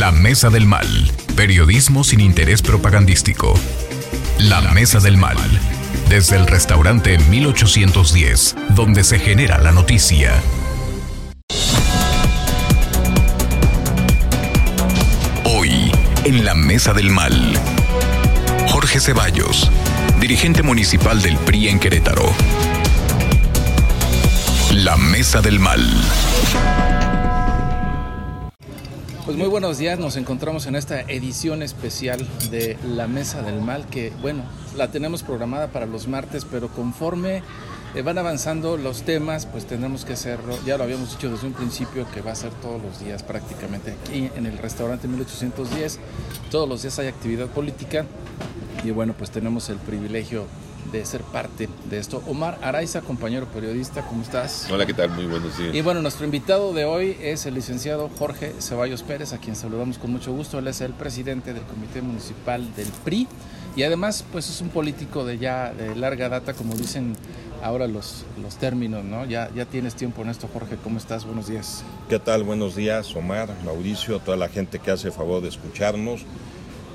La Mesa del Mal. Periodismo sin interés propagandístico. La Mesa del Mal. Desde el restaurante 1810, donde se genera la noticia. Hoy, en la Mesa del Mal. Jorge Ceballos, dirigente municipal del PRI en Querétaro. La Mesa del Mal. Pues muy buenos días, nos encontramos en esta edición especial de La Mesa del Mal, que bueno, la tenemos programada para los martes, pero conforme eh, van avanzando los temas, pues tendremos que hacerlo, ya lo habíamos dicho desde un principio, que va a ser todos los días prácticamente aquí en el restaurante 1810, todos los días hay actividad política y bueno, pues tenemos el privilegio de ser parte de esto. Omar Araiza, compañero periodista, ¿cómo estás? Hola, ¿qué tal? Muy buenos días. Y bueno, nuestro invitado de hoy es el licenciado Jorge Ceballos Pérez, a quien saludamos con mucho gusto. Él es el presidente del Comité Municipal del PRI y además pues es un político de ya de larga data, como dicen ahora los, los términos, ¿no? Ya, ya tienes tiempo en esto, Jorge. ¿Cómo estás? Buenos días. ¿Qué tal? Buenos días, Omar, Mauricio, toda la gente que hace favor de escucharnos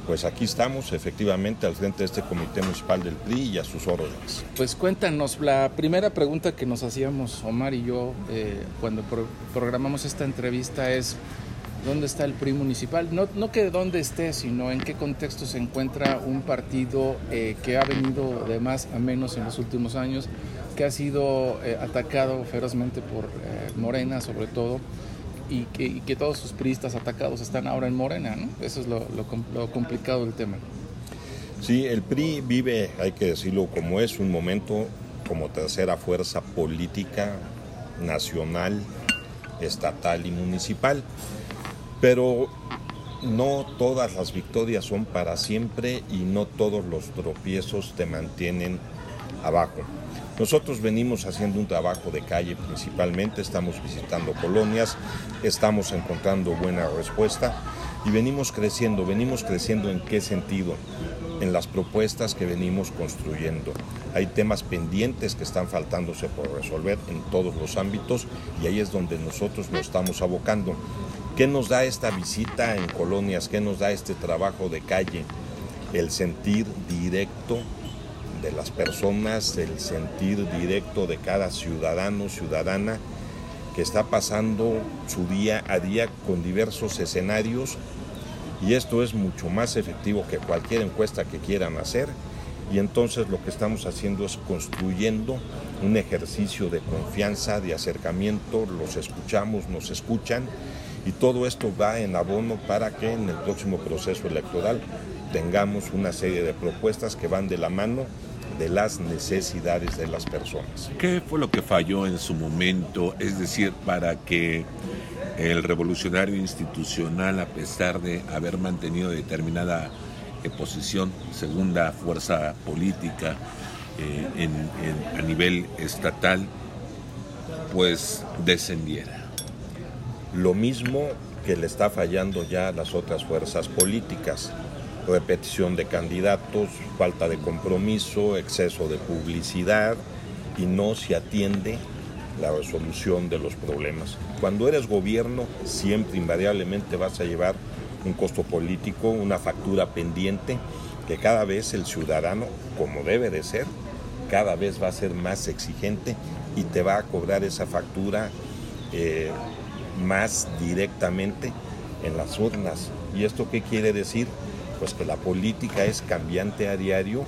pues aquí estamos efectivamente al frente de este comité municipal del PRI y a sus órdenes. Pues cuéntanos, la primera pregunta que nos hacíamos Omar y yo eh, cuando pro programamos esta entrevista es, ¿dónde está el PRI municipal? No, no que dónde esté, sino en qué contexto se encuentra un partido eh, que ha venido de más a menos en los últimos años, que ha sido eh, atacado ferozmente por Morena sobre todo y que, y que, todos sus priistas atacados están ahora en Morena, ¿no? Eso es lo, lo, complicado del tema. Sí, el PRI vive, hay que decirlo como es, un momento como tercera fuerza política nacional, estatal y municipal, pero no todas las victorias son para siempre y no todos los tropiezos te mantienen abajo. Nosotros venimos haciendo un trabajo de calle principalmente, estamos visitando colonias, estamos encontrando buena respuesta y venimos creciendo. ¿Venimos creciendo en qué sentido? En las propuestas que venimos construyendo. Hay temas pendientes que están faltándose por resolver en todos los ámbitos y ahí es donde nosotros nos estamos abocando. ¿Qué nos da esta visita en colonias? ¿Qué nos da este trabajo de calle? El sentir directo de las personas, el sentir directo de cada ciudadano, ciudadana que está pasando su día a día con diversos escenarios. Y esto es mucho más efectivo que cualquier encuesta que quieran hacer. Y entonces lo que estamos haciendo es construyendo un ejercicio de confianza, de acercamiento, los escuchamos, nos escuchan. Y todo esto va en abono para que en el próximo proceso electoral tengamos una serie de propuestas que van de la mano de las necesidades de las personas. ¿Qué fue lo que falló en su momento? Es decir, para que el revolucionario institucional, a pesar de haber mantenido determinada eh, posición, segunda fuerza política eh, en, en, a nivel estatal, pues descendiera. Lo mismo que le está fallando ya a las otras fuerzas políticas repetición de candidatos, falta de compromiso, exceso de publicidad y no se atiende la resolución de los problemas. Cuando eres gobierno, siempre invariablemente vas a llevar un costo político, una factura pendiente, que cada vez el ciudadano, como debe de ser, cada vez va a ser más exigente y te va a cobrar esa factura eh, más directamente en las urnas. ¿Y esto qué quiere decir? Pues que la política es cambiante a diario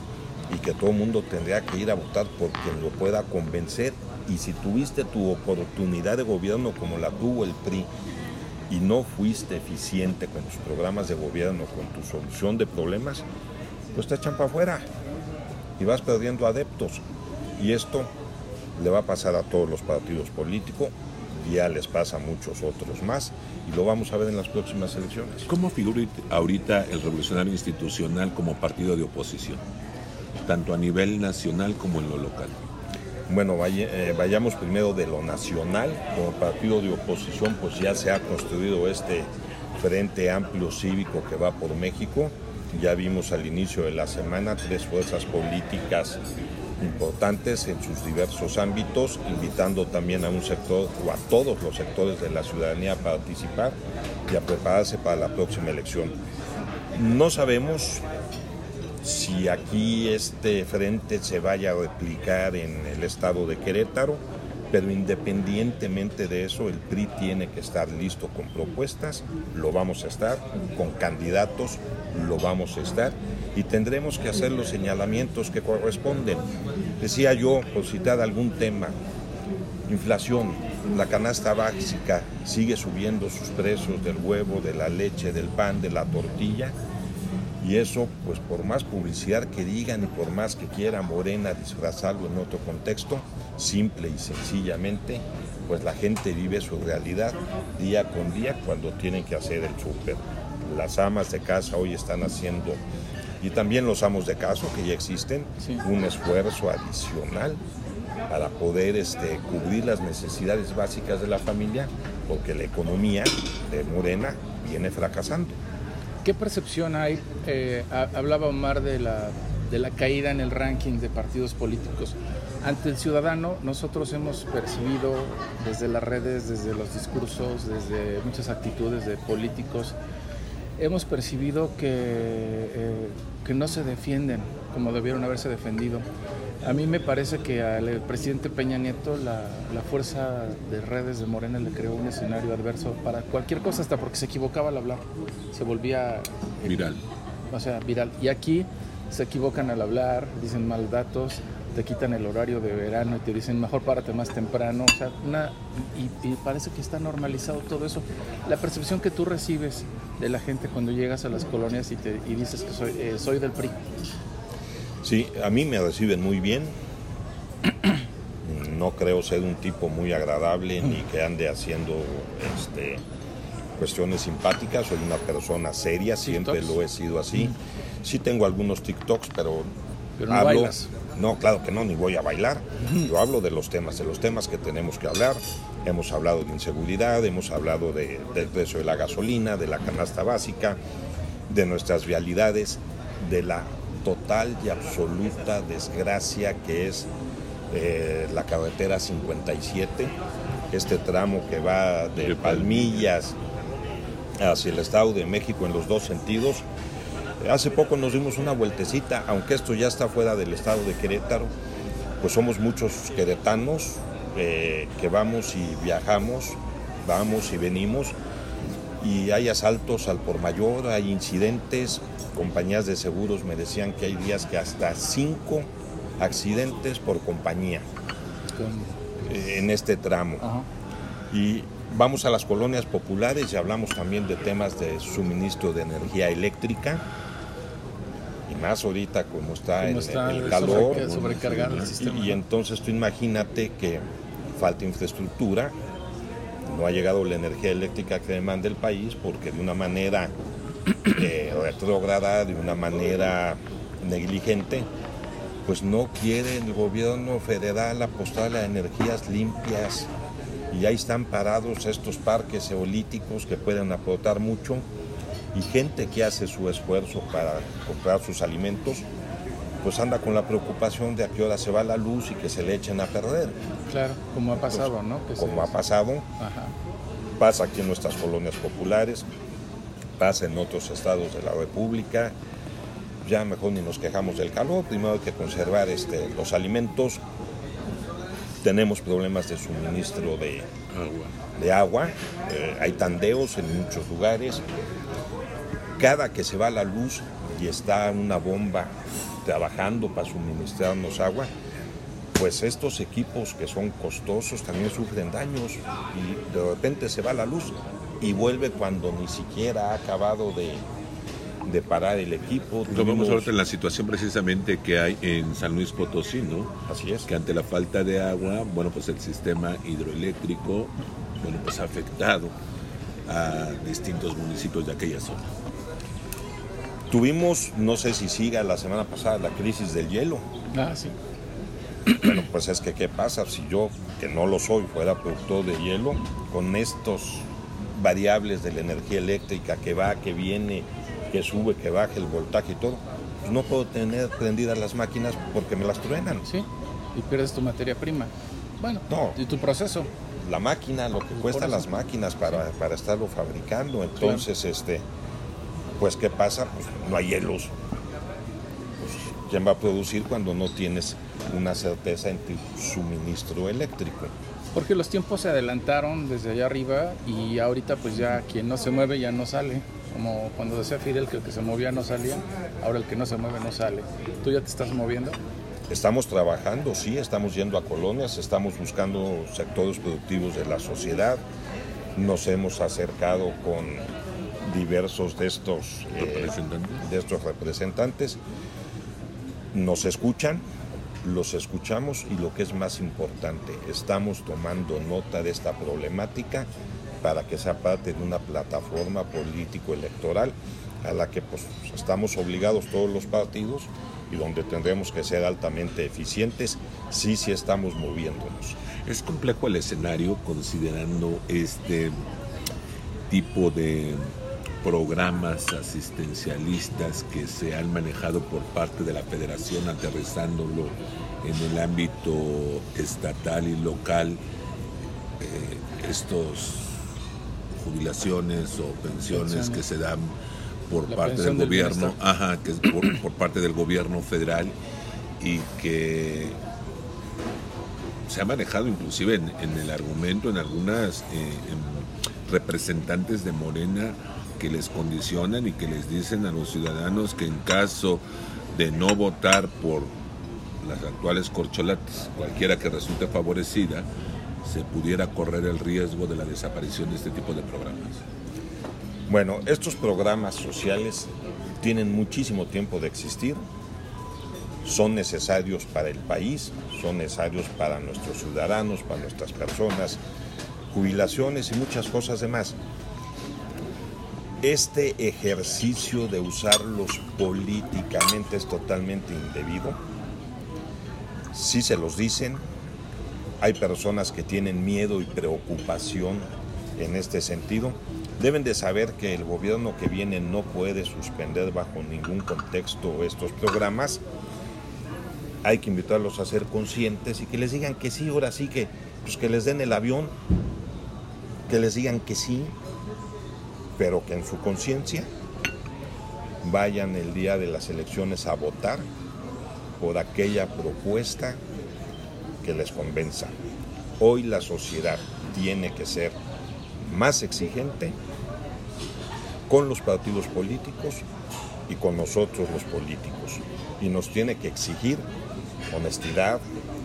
y que todo el mundo tendría que ir a votar por quien lo pueda convencer. Y si tuviste tu oportunidad de gobierno como la tuvo el PRI y no fuiste eficiente con tus programas de gobierno, con tu solución de problemas, pues te echan para afuera y vas perdiendo adeptos. Y esto le va a pasar a todos los partidos políticos, ya les pasa a muchos otros más y lo vamos a ver en las próximas elecciones. ¿Cómo figura ahorita el revolucionario institucional como partido de oposición, tanto a nivel nacional como en lo local? Bueno, vaya, eh, vayamos primero de lo nacional, como partido de oposición pues ya se ha construido este Frente Amplio Cívico que va por México, ya vimos al inicio de la semana tres fuerzas políticas importantes en sus diversos ámbitos, invitando también a un sector o a todos los sectores de la ciudadanía a participar y a prepararse para la próxima elección. No sabemos si aquí este frente se vaya a replicar en el estado de Querétaro, pero independientemente de eso, el PRI tiene que estar listo con propuestas, lo vamos a estar, con candidatos, lo vamos a estar, y tendremos que hacer los señalamientos que corresponden. Decía yo, por citar algún tema, inflación, la canasta básica sigue subiendo sus precios del huevo, de la leche, del pan, de la tortilla, y eso, pues por más publicidad que digan y por más que quiera Morena disfrazarlo en otro contexto, simple y sencillamente, pues la gente vive su realidad día con día cuando tienen que hacer el súper. Las amas de casa hoy están haciendo, y también los amos de casa que ya existen, un esfuerzo adicional para poder este, cubrir las necesidades básicas de la familia, porque la economía de Morena viene fracasando. ¿Qué percepción hay? Eh, hablaba Omar de la, caída en el ranking de partidos políticos. Ante el ciudadano, nosotros hemos percibido desde las redes, desde los discursos, desde muchas actitudes de políticos, hemos percibido que, eh, que no se defienden como debieron haberse defendido. A mí me parece que al presidente Peña Nieto la, fuerza de redes de Morena le creó un escenario adverso para cualquier cosa, hasta porque se equivocaba al hablar, se volvía eh, viral. O sea, viral. Y aquí se equivocan al hablar, dicen mal datos, te quitan el horario de verano y te dicen mejor párate más temprano. O sea, una, y, parece que está normalizado todo eso. La percepción que tú recibes de la gente cuando llegas a las colonias y, te, y dices que soy, eh, soy del PRI. Sí, a mí me reciben muy bien. No creo ser un tipo muy agradable ni que ande haciendo este, cuestiones simpáticas. Soy una persona seria, siempre lo he sido así. Sí tengo algunos TikToks, pero, no hablo. No, claro que no, ni voy a bailar. Yo hablo de los temas, de los temas que tenemos que hablar. Hemos hablado de inseguridad, hemos hablado de, del precio de la gasolina, de la canasta básica, de nuestras vialidades, de la total y absoluta desgracia que es eh, la carretera 57, este tramo que va de Palmillas hacia el Estado de México en los dos sentidos. Hace poco nos dimos una vueltecita, aunque esto ya está fuera del estado de Querétaro, pues somos muchos queretanos eh, que vamos y viajamos, vamos y venimos, y hay asaltos al por mayor, hay incidentes, compañías de seguros me decían que hay días que hasta cinco accidentes por compañía en este tramo. Y vamos a las colonias populares y hablamos también de temas de suministro de energía eléctrica. Y más ahorita como está, el, calor. y entonces tú imagínate que falta infraestructura, no ha llegado la energía eléctrica que demanda el país porque de una manera eh, retrógrada, de una manera negligente, pues no quiere el gobierno federal apostar a energías limpias. Y ahí están parados estos parques eolíticos que pueden aportar mucho. Y gente que hace su esfuerzo para comprar sus alimentos pues anda con la preocupación de a qué hora se va la luz y que se le echen a perder. Claro, como ha pasado, ¿no? como ha pasado, pasa aquí en nuestras colonias populares, pasa en otros estados de la República. Ya mejor ni nos quejamos del calor, primero hay que conservar este, los alimentos. Tenemos problemas de suministro de agua, de agua. Eh, hay tandeos en muchos lugares. Cada que se va la luz y está una bomba trabajando para suministrarnos agua, pues estos equipos que son costosos también sufren daños y de repente se va la luz y vuelve cuando ni siquiera ha acabado de, parar el equipo. Lo vemos ahorita en la situación precisamente que hay en San Luis Potosí, ¿no? Así es. Que ante la falta de agua, bueno, pues el sistema hidroeléctrico, bueno, pues ha afectado a distintos municipios de aquella zona. Tuvimos, no sé si siga la semana pasada, la crisis del hielo. Ah, sí. Bueno, pues es que qué pasa si yo, que no lo soy, fuera productor de hielo, con estos variables de la energía eléctrica que va, que viene, que sube, que baja el voltaje y todo, pues no puedo tener prendidas las máquinas porque me las truenan. Sí, y pierdes tu materia prima. Bueno, No. y tu proceso. La máquina, lo que cuestan las máquinas para, para estarlo fabricando. Entonces, este, pues, ¿qué pasa? Pues no hay hielos. Pues, ¿Quién va a producir cuando no tienes una certeza en tu suministro eléctrico? Porque los tiempos se adelantaron desde allá arriba y ahorita pues ya quien no se mueve ya no sale. Como cuando decía Fidel que el que se movía no salía, ahora el que no se mueve no sale. ¿Tú ya te estás moviendo? Estamos trabajando, sí, estamos yendo a colonias, estamos buscando sectores productivos de la sociedad, nos hemos acercado con diversos de estos, eh, Representantes. de estos representantes, nos escuchan, los escuchamos y lo que es más importante, estamos tomando nota de esta problemática para que sea parte de una plataforma político-electoral a la que pues, estamos obligados todos los partidos y donde tendremos que ser altamente eficientes, sí, sí estamos moviéndonos. Es complejo el escenario considerando este tipo de programas asistencialistas que se han manejado por parte de la federación aterrizándolo en el ámbito estatal y local eh, estos jubilaciones o pensiones Pensiones. que se dan por La parte del gobierno, bienestar. ajá, que es por, por parte del gobierno federal y que se ha manejado inclusive en, en el argumento en algunas eh, representantes de Morena que les condicionan y que les dicen a los ciudadanos que en caso de no votar por las actuales corcholatas, cualquiera que resulte favorecida, se pudiera correr el riesgo de la desaparición de este tipo de programas. Bueno, estos programas sociales tienen muchísimo tiempo de existir, son necesarios para el país, son necesarios para nuestros ciudadanos, para nuestras personas, jubilaciones y muchas cosas demás. Este ejercicio de usarlos políticamente es totalmente indebido. Si se los dicen, hay personas que tienen miedo y preocupación en este sentido. Deben de saber que el gobierno que viene no puede suspender bajo ningún contexto estos programas. Hay que invitarlos a ser conscientes y que les digan que sí, ahora sí que, pues que les den el avión, que les digan que sí, pero que en su conciencia vayan el día de las elecciones a votar por aquella propuesta que les convenza. Hoy la sociedad tiene que ser más exigente con los partidos políticos y con nosotros los políticos. Y nos tiene que exigir honestidad,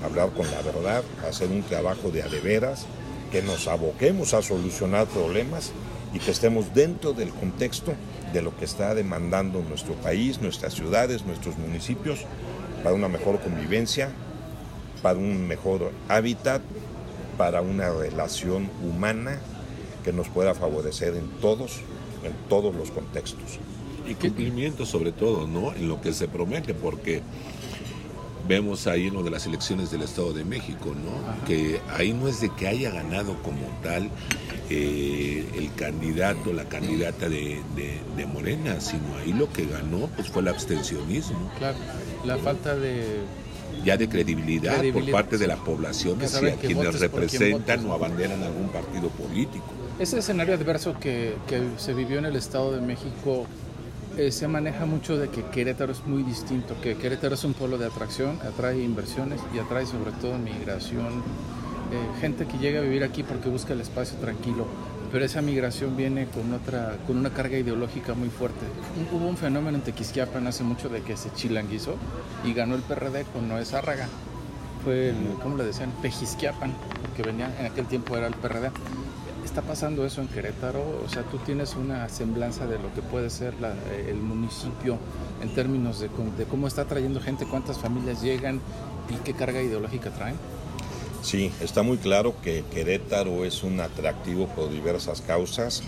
hablar con la verdad, hacer un trabajo de adeveras, que nos aboquemos a solucionar problemas y que estemos dentro del contexto de lo que está demandando nuestro país, nuestras ciudades, nuestros municipios, para una mejor convivencia, para un mejor hábitat, para una relación humana que nos pueda favorecer en todos, en todos los contextos. Y cumplimiento sobre todo, ¿no? En lo que se promete, porque vemos ahí en lo de las elecciones del Estado de México, ¿no? Que ahí no es de que haya ganado como tal eh, el candidato, la candidata de, de- de Morena, sino ahí lo que ganó pues fue el abstencionismo, Claro, la falta de... ya de credibilidad, Credibilidad, por parte de la población Que hacia que quienes quien representan votes. o abanderan algún partido político. Ese escenario adverso que, que se vivió en el Estado de México eh, se maneja mucho de que Querétaro es muy distinto, que Querétaro es un polo de atracción, atrae inversiones y atrae sobre todo migración, eh, gente que llega a vivir aquí porque busca el espacio tranquilo, pero esa migración viene con otra, con una carga ideológica muy fuerte. Hubo un fenómeno en Tequisquiapan hace mucho de que se chilanguizó y ganó el PRD con Noé Zárraga. Fue el, ¿cómo le decían? Pejisquiapan, porque venía, en aquel tiempo era el PRD. ¿Está pasando eso en Querétaro? O sea, tú tienes una semblanza de lo que puede ser el municipio en términos de, de cómo está trayendo gente, cuántas familias llegan y qué carga ideológica traen. Sí, está muy claro que Querétaro es un atractivo por diversas causas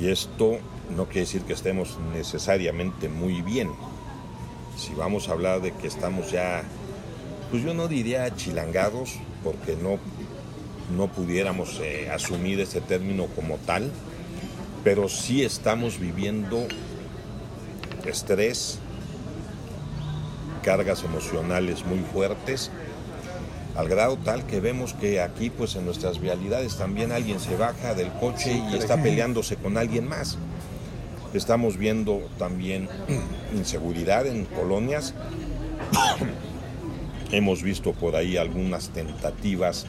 y esto no quiere decir que estemos necesariamente muy bien. Si vamos a hablar de que estamos ya, pues yo no diría chilangados, porque no, no pudiéramos eh, asumir ese término como tal, pero sí estamos viviendo estrés, cargas emocionales muy fuertes, al grado tal que vemos que aquí pues en nuestras vialidades también alguien se baja del coche y está peleándose con alguien más. Estamos viendo también inseguridad en colonias. Hemos visto por ahí algunas tentativas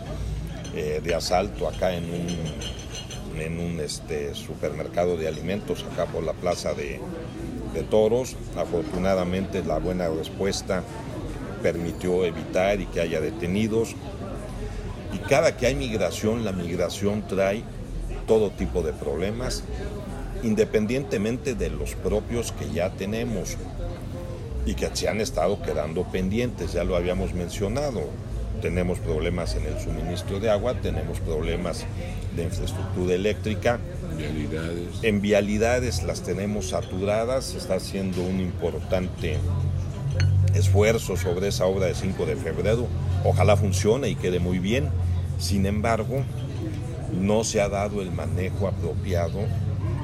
eh, de asalto acá en un, en un este, supermercado de alimentos, acá por la plaza de, de toros. Afortunadamente la buena respuesta permitió evitar y que haya detenidos. Y cada que hay migración, la migración trae todo tipo de problemas, independientemente de los propios que ya tenemos y que se han estado quedando pendientes, ya lo habíamos mencionado. Tenemos problemas en el suministro de agua, tenemos problemas de infraestructura eléctrica. En vialidades las tenemos saturadas, está haciendo un importante esfuerzo sobre esa obra de 5 de febrero. Ojalá funcione y quede muy bien. Sin embargo, no se ha dado el manejo apropiado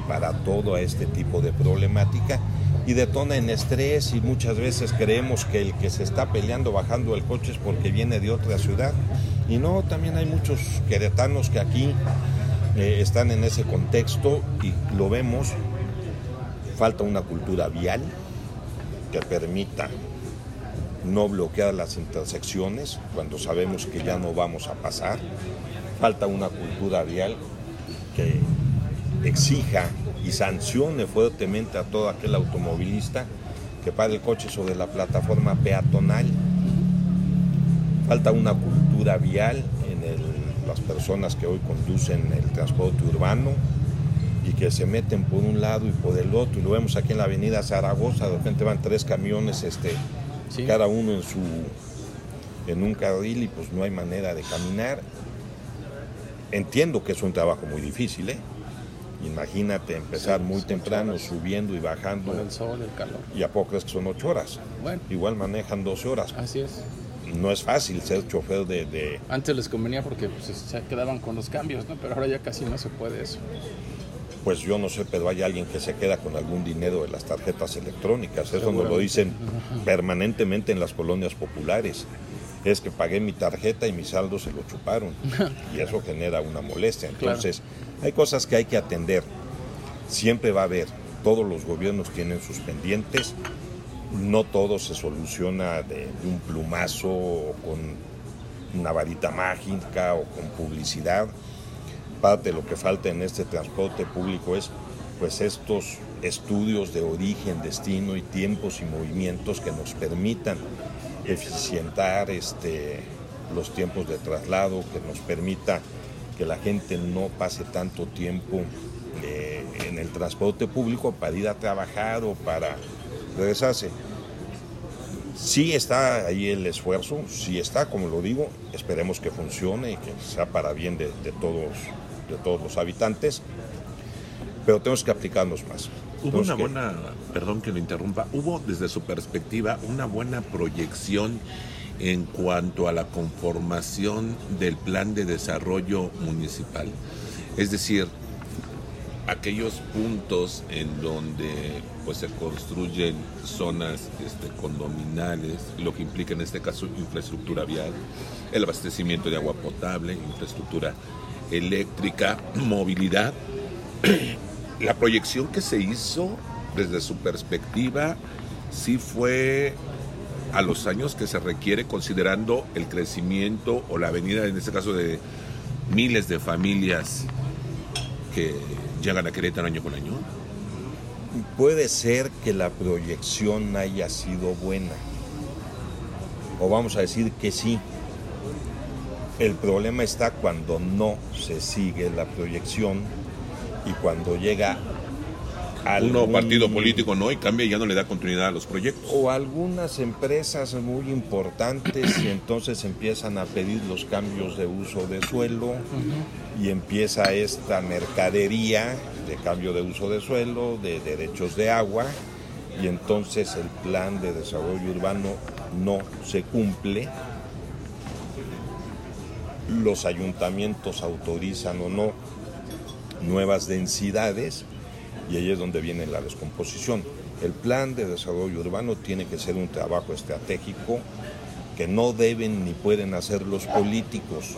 para todo este tipo de problemática y detona en estrés y muchas veces creemos que el que se está peleando bajando el coche es porque viene de otra ciudad. Y no, también hay muchos queretanos que aquí eh, están en ese contexto y lo vemos. Falta una cultura vial que permita no bloquear las intersecciones cuando sabemos que ya no vamos a pasar. Falta una cultura vial que exija y sancione fuertemente a todo aquel automovilista que pare el coche sobre la plataforma peatonal. Falta una cultura vial en las personas que hoy conducen el transporte urbano y que se meten por un lado y por el otro. Y lo vemos aquí en la avenida Zaragoza, de repente van tres camiones este, cada uno en su en un carril y pues no hay manera de caminar. Entiendo que es un trabajo muy difícil, ¿eh? Imagínate empezar muy temprano, subiendo y bajando. Con el sol, el calor. ¿Y a poco es que son ocho horas? Bueno. Igual manejan 12 horas. Así es. No es fácil ser chofer de... de... Antes les convenía porque pues, se quedaban con los cambios, ¿no? Pero ahora ya casi no se puede eso pues yo no sé, pero hay alguien que se queda con algún dinero de las tarjetas electrónicas. Eso nos lo dicen permanentemente en las colonias populares. Es que pagué mi tarjeta y mi saldo se lo chuparon. Y eso genera una molestia. Entonces, hay cosas que hay que atender. Siempre va a haber. Todos los gobiernos tienen sus pendientes. No todo se soluciona de, de un plumazo o con una varita mágica o con publicidad parte de lo que falta en este transporte público es pues estos estudios de origen, destino y tiempos y movimientos que nos permitan eficientar este, los tiempos de traslado, que nos permita que la gente no pase tanto tiempo eh, en el transporte público para ir a trabajar o para regresarse. Sí está ahí el esfuerzo, sí está, como lo digo, esperemos que funcione y que sea para bien de todos de todos los habitantes, pero tenemos que aplicarnos más. Hubo una buena, perdón que lo interrumpa, hubo desde su perspectiva una buena proyección en cuanto a la conformación del plan de desarrollo municipal. Es decir, aquellos puntos en donde pues se construyen zonas este, condominales, lo que implica en este caso infraestructura vial, el abastecimiento de agua potable, infraestructura eléctrica, movilidad. La proyección que se hizo desde su perspectiva sí fue a los años que se requiere considerando el crecimiento o la venida, en este caso, de miles de familias que llegan a Querétaro año con año? Puede ser que la proyección haya sido buena. O vamos a decir que sí, el problema está cuando no se sigue la proyección y cuando llega algún partido político no y cambia y ya no le da continuidad a los proyectos. O algunas empresas muy importantes y entonces empiezan a pedir los cambios de uso de suelo y empieza esta mercadería de cambio de uso de suelo, de derechos de agua y entonces el plan de desarrollo urbano no se cumple los ayuntamientos autorizan o no nuevas densidades y ahí es donde viene la descomposición. El plan de desarrollo urbano tiene que ser un trabajo estratégico que no deben ni pueden hacer los políticos.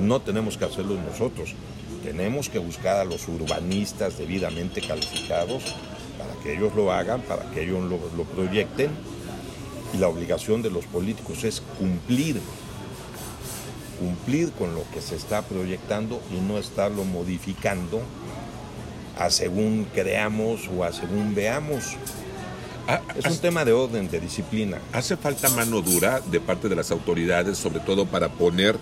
No tenemos que hacerlo nosotros. Tenemos que buscar a los urbanistas debidamente calificados para que ellos lo hagan, para que ellos lo, lo proyecten. Y la obligación de los políticos es cumplir, cumplir con lo que se está proyectando y no estarlo modificando a según creamos o a según veamos. Ah, Es un tema de orden, de disciplina. Hace falta mano dura de parte de las autoridades, sobre todo para poner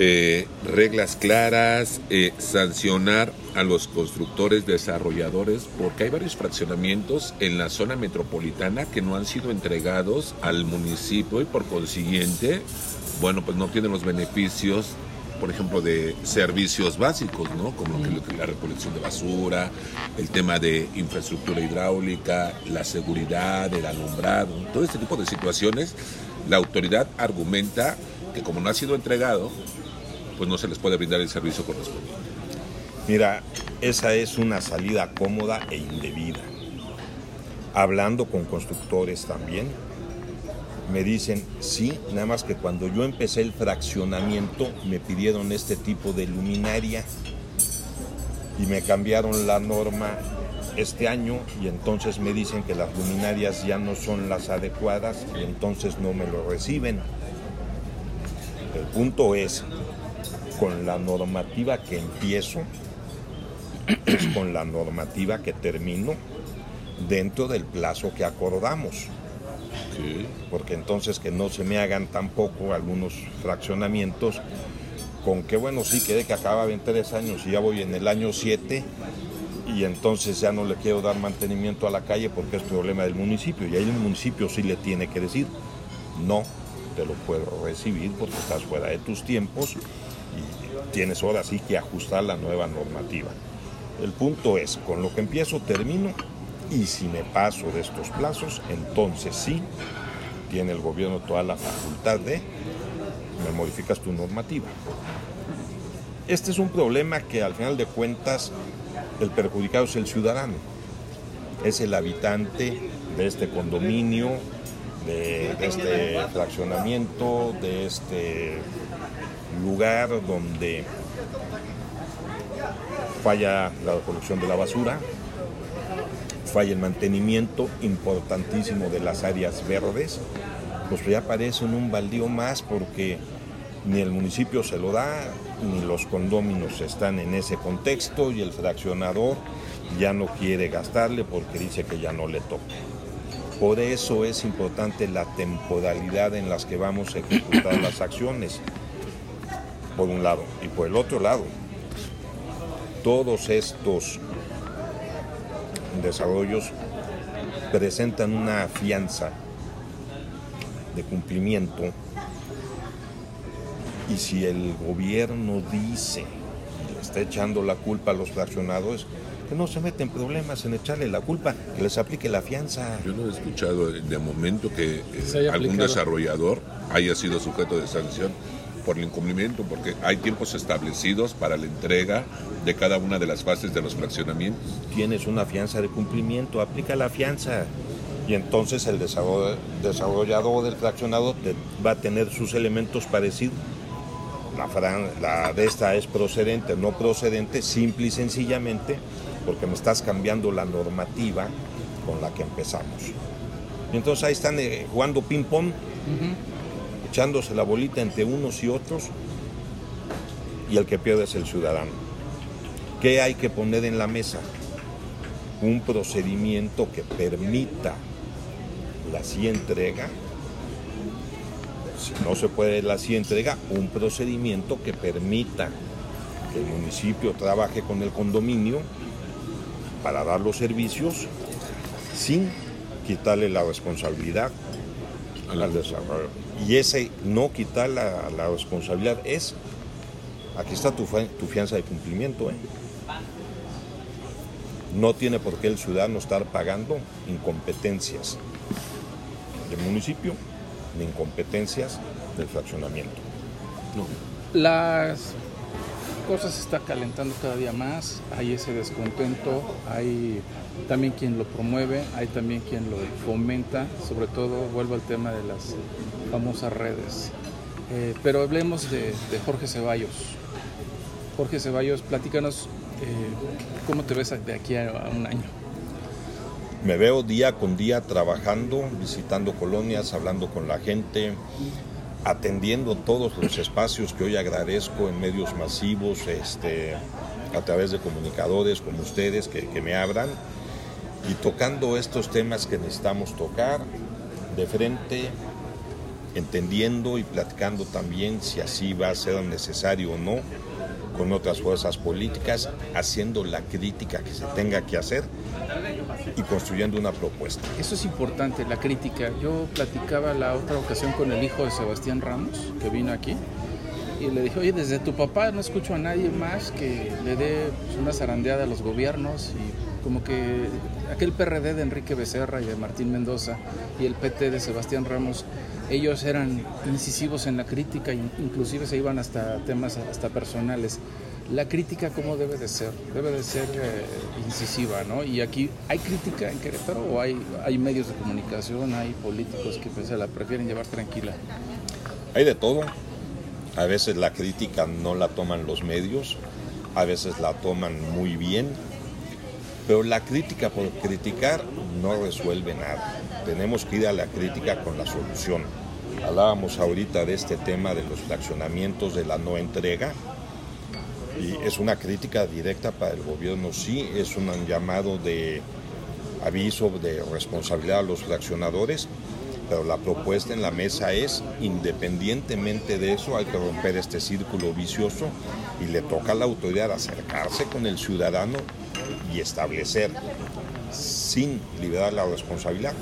eh, reglas claras, eh, sancionar a los constructores desarrolladores, porque hay varios fraccionamientos en la zona metropolitana que no han sido entregados al municipio y por consiguiente, bueno, pues no tienen los beneficios por ejemplo, de servicios básicos, ¿no? Como lo que- la recolección de basura, el tema de infraestructura hidráulica, la seguridad, el alumbrado, todo este tipo de situaciones, la autoridad argumenta que como no ha sido entregado, pues no se les puede brindar el servicio correspondiente. Mira, esa es una salida cómoda e indebida. Hablando con constructores también, me dicen, sí, nada más que cuando yo empecé el fraccionamiento me pidieron este tipo de luminaria y me cambiaron la norma este año y entonces me dicen que las luminarias ya no son las adecuadas y entonces no me lo reciben. El punto es, con la normativa que empiezo, es con la normativa que termino dentro del plazo que acordamos porque entonces que no se me hagan tampoco algunos fraccionamientos con que bueno sí quede que acababa en tres años y ya voy en el año siete y entonces ya no le quiero dar mantenimiento a la calle porque es problema del municipio y ahí el municipio sí le tiene que decir no te lo puedo recibir porque estás fuera de tus tiempos y tienes ahora sí que ajustar la nueva normativa. El punto es, con lo que empiezo termino y si me paso de estos plazos, entonces sí tiene el gobierno toda la facultad de me modificas tu normativa. Este es un problema que al final de cuentas el perjudicado es el ciudadano, es el habitante de este condominio, de, este fraccionamiento, de este lugar donde falla la recolección de la basura, falla el mantenimiento importantísimo de las áreas verdes, pues ya parecen un baldío más porque ni el municipio se lo da, ni los condóminos están en ese contexto y el fraccionador ya no quiere gastarle porque dice que ya no le toca. Por eso es importante la temporalidad en las que vamos a ejecutar las acciones, por un lado. Y por el otro lado, todos estos desarrollos presentan una fianza de cumplimiento. Y si el gobierno dice le está echando la culpa a los fraccionados, que no se meten problemas en echarle la culpa, que les aplique la fianza. Yo no he escuchado de momento que eh, algún desarrollador haya sido sujeto de sanción por el incumplimiento, porque hay tiempos establecidos para la entrega de cada una de las fases de los fraccionamientos. Tienes una fianza de cumplimiento, aplica la fianza. Y entonces el desarroll- desarrollador del fraccionado te- va a tener sus elementos decir, la, fran- la de esta es procedente, no procedente, simple y sencillamente porque me estás cambiando la normativa con la que empezamos. Y entonces ahí están eh, jugando ping-pong, echándose la bolita entre unos y otros, y el que pierde es el ciudadano. ¿Qué hay que poner en la mesa? Un procedimiento que permita la sí entrega. Si no se puede la sí entrega, un procedimiento que permita que el municipio trabaje con el condominio para dar los servicios sin quitarle la responsabilidad al desarrollo. Y ese no quitar la, responsabilidad es, aquí está tu, fianza de cumplimiento, ¿eh? No tiene por qué el ciudadano estar pagando incompetencias del municipio ni incompetencias del fraccionamiento. Las cosa se está calentando cada día más, hay ese descontento, hay también quien lo promueve, hay también quien lo fomenta, sobre todo vuelvo al tema de las famosas redes. Eh, pero hablemos de, Jorge Ceballos. Jorge Ceballos, platícanos eh, cómo te ves de aquí a un año. Me veo día con día trabajando, visitando colonias, hablando con la gente, atendiendo todos los espacios que hoy agradezco en medios masivos, este, a través de comunicadores como ustedes que, que me abran y tocando estos temas que necesitamos tocar de frente, entendiendo y platicando también si así va a ser necesario o no con otras fuerzas políticas, haciendo la crítica que se tenga que hacer y construyendo una propuesta. Eso es importante, la crítica. Yo platicaba la otra ocasión con el hijo de Sebastián Ramos, que vino aquí, y le dije, oye, desde tu papá no escucho a nadie más que le dé pues, una zarandeada a los gobiernos y como que aquel PRD de Enrique Becerra y de Martín Mendoza y el PT de Sebastián Ramos, ellos eran incisivos en la crítica, inclusive se iban hasta temas hasta personales. La crítica cómo debe de ser, debe de ser eh, incisiva, ¿no? Y aquí hay crítica en Querétaro o hay, hay medios de comunicación, hay políticos que pues, la prefieren llevar tranquila. Hay de todo. A veces la crítica no la toman los medios, a veces la toman muy bien, pero la crítica por criticar no resuelve nada. Tenemos que ir a la crítica con la solución. Hablábamos ahorita de este tema de los fraccionamientos de la no entrega y es una crítica directa para el gobierno, sí, es un llamado de aviso de responsabilidad a los fraccionadores, pero la propuesta en la mesa es, independientemente de eso, hay que romper este círculo vicioso y le toca a la autoridad acercarse con el ciudadano y establecer, sin liberar la responsabilidad,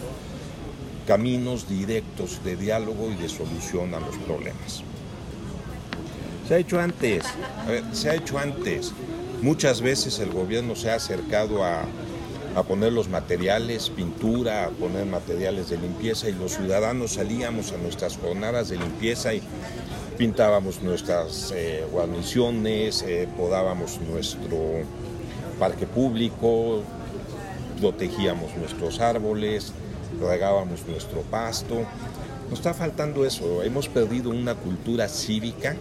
caminos directos de diálogo y de solución a los problemas. Se ha hecho antes, se ha hecho antes. Muchas veces el gobierno se ha acercado a, a poner los materiales, pintura, a poner materiales de limpieza y los ciudadanos salíamos a nuestras jornadas de limpieza y pintábamos nuestras eh, guarniciones, eh, podábamos nuestro parque público, protegíamos nuestros árboles, regábamos nuestro pasto. Nos está faltando eso, hemos perdido una cultura cívica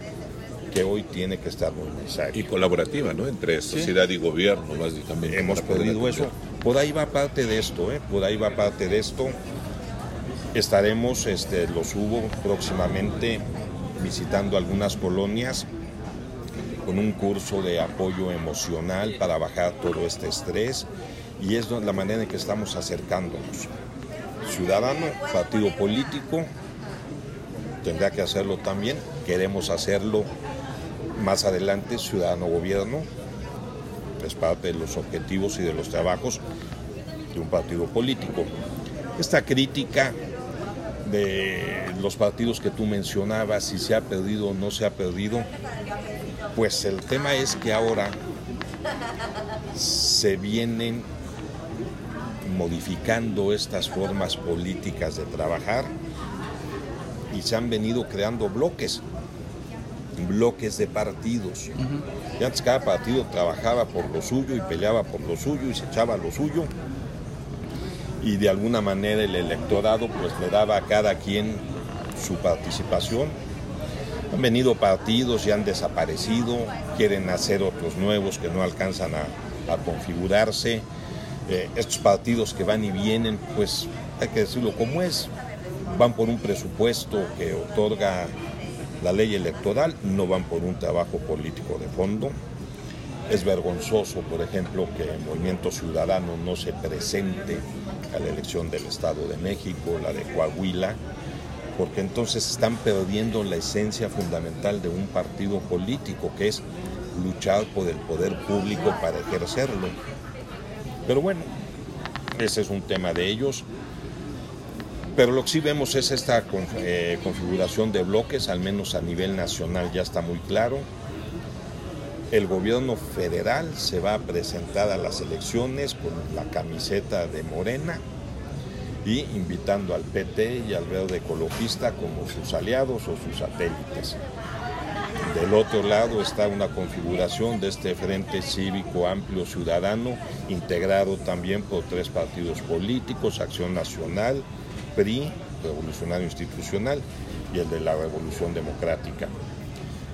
que hoy tiene que estar muy necesaria. Y colaborativa, ¿no? Entre sociedad y gobierno, básicamente. Hemos perdido eso. Por ahí va parte de esto, ¿eh? Por ahí va parte de esto. Estaremos, este, lo subo próximamente, visitando algunas colonias con un curso de apoyo emocional para bajar todo este estrés y es la manera en que estamos acercándonos. Ciudadano, partido político, tendrá que hacerlo también, queremos hacerlo más adelante, ciudadano gobierno, es parte de los objetivos y de los trabajos de un partido político. Esta crítica de los partidos que tú mencionabas, si se ha perdido o no se ha perdido, pues el tema es que ahora se vienen modificando estas formas políticas de trabajar y se han venido creando bloques, bloques de partidos. Y antes cada partido trabajaba por lo suyo y peleaba por lo suyo y se echaba lo suyo. Y de alguna manera el electorado pues le daba a cada quien su participación han venido partidos y han desaparecido, quieren hacer otros nuevos que no alcanzan a, configurarse. Eh, estos partidos que van y vienen, pues hay que decirlo como es, van por un presupuesto que otorga la ley electoral, no van por un trabajo político de fondo. Es vergonzoso, por ejemplo, que el Movimiento Ciudadano no se presente a la elección del Estado de México, la de Coahuila, porque entonces están perdiendo la esencia fundamental de un partido político, que es luchar por el poder público para ejercerlo. Pero bueno, ese es un tema de ellos. Pero lo que sí vemos es esta eh, configuración de bloques, al menos a nivel nacional ya está muy claro. El gobierno federal se va a presentar a las elecciones con la camiseta de Morena y invitando al PT y al verde ecologista como sus aliados o sus satélites. Del otro lado está una configuración de este Frente Cívico Amplio Ciudadano, integrado también por tres partidos políticos, Acción Nacional, PRI, Revolucionario Institucional, y el de la Revolución Democrática.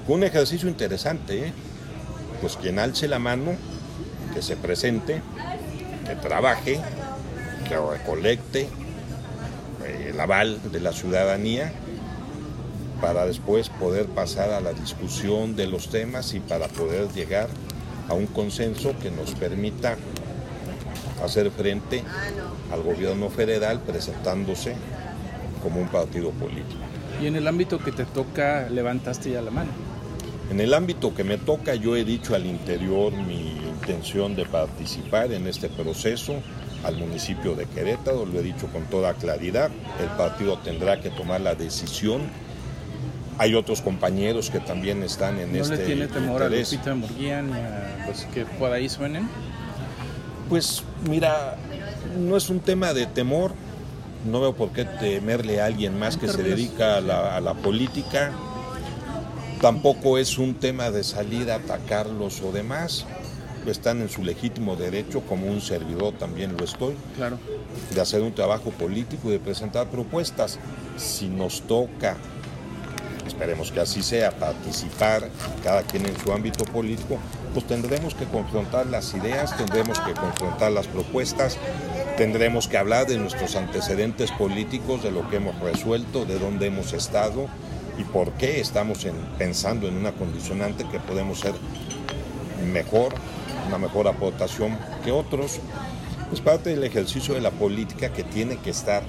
Un ejercicio interesante, ¿eh? pues quien alce la mano, que se presente, que trabaje, que recolecte eh, el aval de la ciudadanía para después poder pasar a la discusión de los temas y para poder llegar a un consenso que nos permita hacer frente al gobierno federal presentándose como un partido político. Y en el ámbito que te toca, levantaste ya la mano. En el ámbito que me toca, yo he dicho al interior mi intención de participar en este proceso al municipio de Querétaro, lo he dicho con toda claridad, el partido tendrá que tomar la decisión. Hay otros compañeros que también están en ¿No este le tiene temor interés. a Lupita Murguía ni a los que por ahí suenen? Pues mira, no es un tema de temor, no veo por qué temerle a alguien más que se dedica a la, a la política, tampoco es un tema de salir a atacarlos o demás, están en su legítimo derecho, como un servidor también lo estoy, Claro. de hacer un trabajo político y de presentar propuestas. Si nos toca, esperemos que así sea, participar cada quien en su ámbito político, pues tendremos que confrontar las ideas, tendremos que confrontar las propuestas, tendremos que hablar de nuestros antecedentes políticos, de lo que hemos resuelto, de dónde hemos estado y por qué estamos en- pensando en una condicionante que podemos ser mejor, una mejor aportación que otros. Es parte del ejercicio de la política que tiene que estar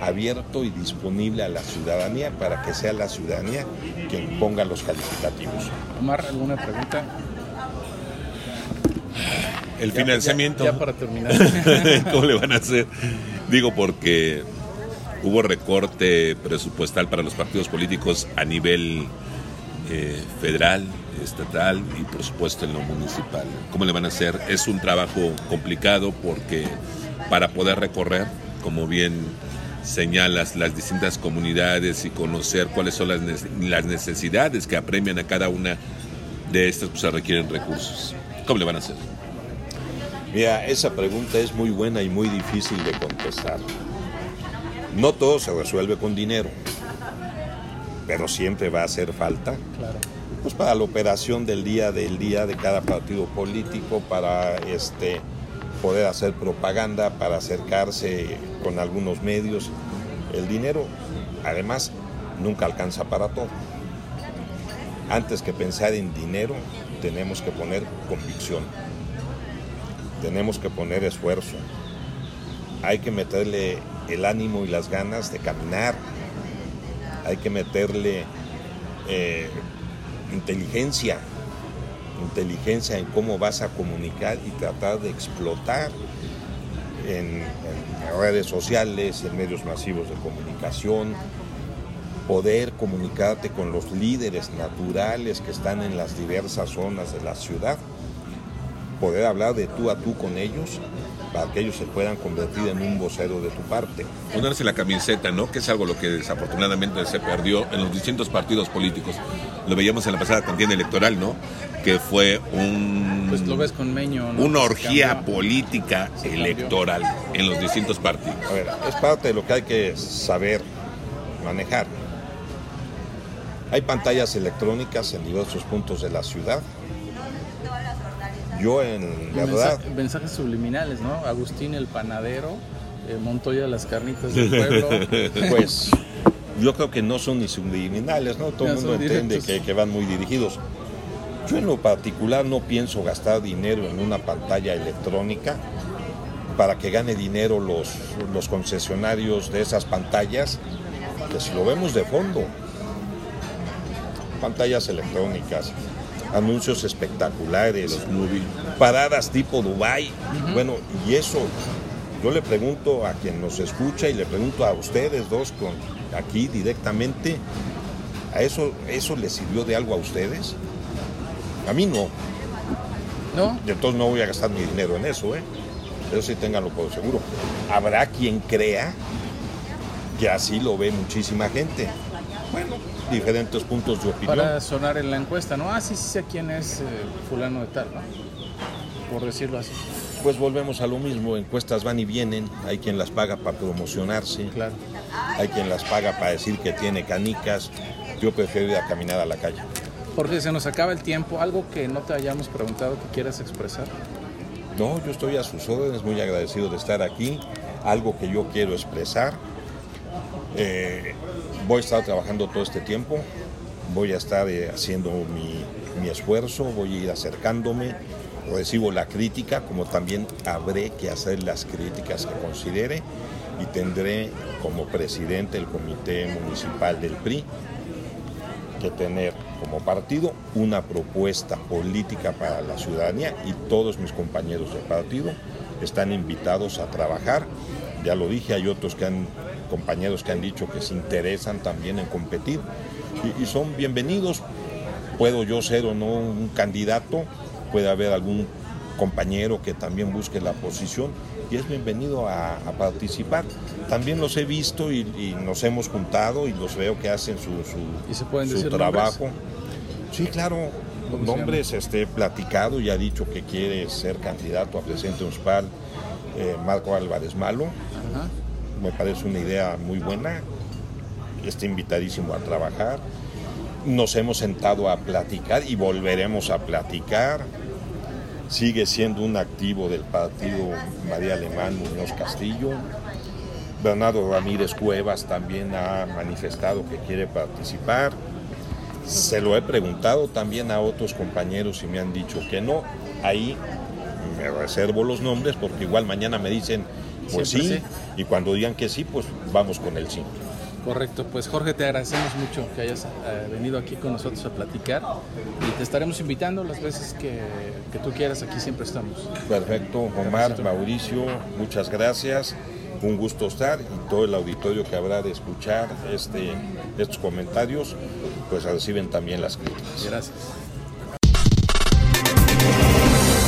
abierto y disponible a la ciudadanía para que sea la ciudadanía quien ponga los calificativos. Omar, ¿alguna pregunta? El Ya- financiamiento. Ya, ya para terminar. ¿Cómo le van a hacer? Digo porque hubo recorte presupuestal para los partidos políticos a nivel eh, federal, estatal y por supuesto en lo municipal. ¿Cómo le van a hacer? Es un trabajo complicado porque para poder recorrer, como bien señalas, las distintas comunidades y conocer cuáles son las, ne- las necesidades que apremian a cada una de estas, pues se requieren recursos. ¿Cómo le van a hacer? Mira, esa pregunta es muy buena y muy difícil de contestar. No todo se resuelve con dinero, pero siempre va a hacer falta claro. pues para la operación del día del día de cada partido político, para este poder hacer propaganda, para acercarse con algunos medios. El dinero, además, nunca alcanza para todo. Antes que pensar en dinero, tenemos que poner convicción. Tenemos que poner esfuerzo. Hay que meterle el ánimo y las ganas de caminar. Hay que meterle eh, inteligencia, inteligencia en cómo vas a comunicar y tratar de explotar en, redes sociales, en medios masivos de comunicación, poder comunicarte con los líderes naturales que están en las diversas zonas de la ciudad, poder hablar de tú a tú con ellos para que ellos se puedan convertir en un vocero de tu parte. ponerse la camiseta, ¿no? Que es algo lo que desafortunadamente se perdió en los distintos partidos políticos. Lo veíamos en la pasada contienda electoral, ¿no? Que fue un Pues lo ves con Meño, ¿no? una orgía cambió. política Se cambió. electoral en los distintos partidos. A ver, es parte de lo que hay que saber manejar. Hay pantallas electrónicas en diversos puntos de la ciudad. Yo en verdad, Mensaje- mensajes subliminales, ¿no? Agustín el panadero, eh, Montoya las carnitas del pueblo. pues yo creo que no son ni subliminales, ¿no? Todo el mundo entiende que, que van muy dirigidos. Yo en lo particular no pienso gastar dinero en una pantalla electrónica para que gane dinero los, los concesionarios de esas pantallas, que si lo vemos de fondo, pantallas electrónicas, anuncios espectaculares, paradas tipo Dubai. Bueno, y eso yo le pregunto a quien nos escucha y le pregunto a ustedes dos con aquí directamente, ¿a eso eso les sirvió de algo a ustedes? A mí no. ¿No? Y entonces no voy a gastar mi dinero en eso, ¿eh? Eso sí ténganlo por seguro. Habrá quien crea que así lo ve muchísima gente. bueno, diferentes puntos de opinión. Para sonar en la encuesta, ¿no? Ah, sí, sí sé quién es eh, fulano de tal, ¿no? Por decirlo así. Pues volvemos a lo mismo, encuestas van y vienen, hay quien las paga para promocionarse, Claro. hay quien las paga para decir que tiene canicas, yo prefiero ir a caminar a la calle. Porque se nos acaba el tiempo. ¿Algo que no te hayamos preguntado que quieras expresar? No, yo estoy a sus órdenes, muy agradecido de estar aquí, algo que yo quiero expresar. Eh, voy a estar trabajando todo este tiempo, voy a estar eh, haciendo mi, mi esfuerzo, voy a ir acercándome, recibo la crítica, como también habré que hacer las críticas que considere y tendré como presidente del Comité Municipal del PRI que tener como partido una propuesta política para la ciudadanía y todos mis compañeros de partido están invitados a trabajar. Ya lo dije, hay otros que han, compañeros que han dicho que se interesan también en competir y, y son bienvenidos. Puedo yo ser o no un candidato, puede haber algún compañero que también busque la posición y es bienvenido a, a participar. También los he visto y, y nos hemos juntado y los veo que hacen su, su- ¿Y se pueden su decir trabajo. Sí, claro, ¿Cómo se nombres este, platicado y ha dicho que quiere ser candidato a presidente municipal eh, Marco Álvarez Malo. Ajá. Me parece una idea muy buena. Está invitadísimo a trabajar. Nos hemos sentado a platicar y volveremos a platicar. Sigue siendo un activo del partido María Alemán Muñoz Castillo. Bernardo Ramírez Cuevas también ha manifestado que quiere participar. Se lo he preguntado también a otros compañeros y me han dicho que no. Ahí me reservo los nombres porque igual mañana me dicen pues sí, Siempre y cuando digan que sí, pues vamos con el sí. Correcto, pues Jorge, te agradecemos mucho que hayas eh, venido aquí con nosotros a platicar y te estaremos invitando las veces que, que tú quieras, aquí siempre estamos. Perfecto, Omar, Mauricio, muchas gracias. Un gusto estar y todo el auditorio que habrá de escuchar este, estos comentarios, pues reciben también las críticas. Gracias.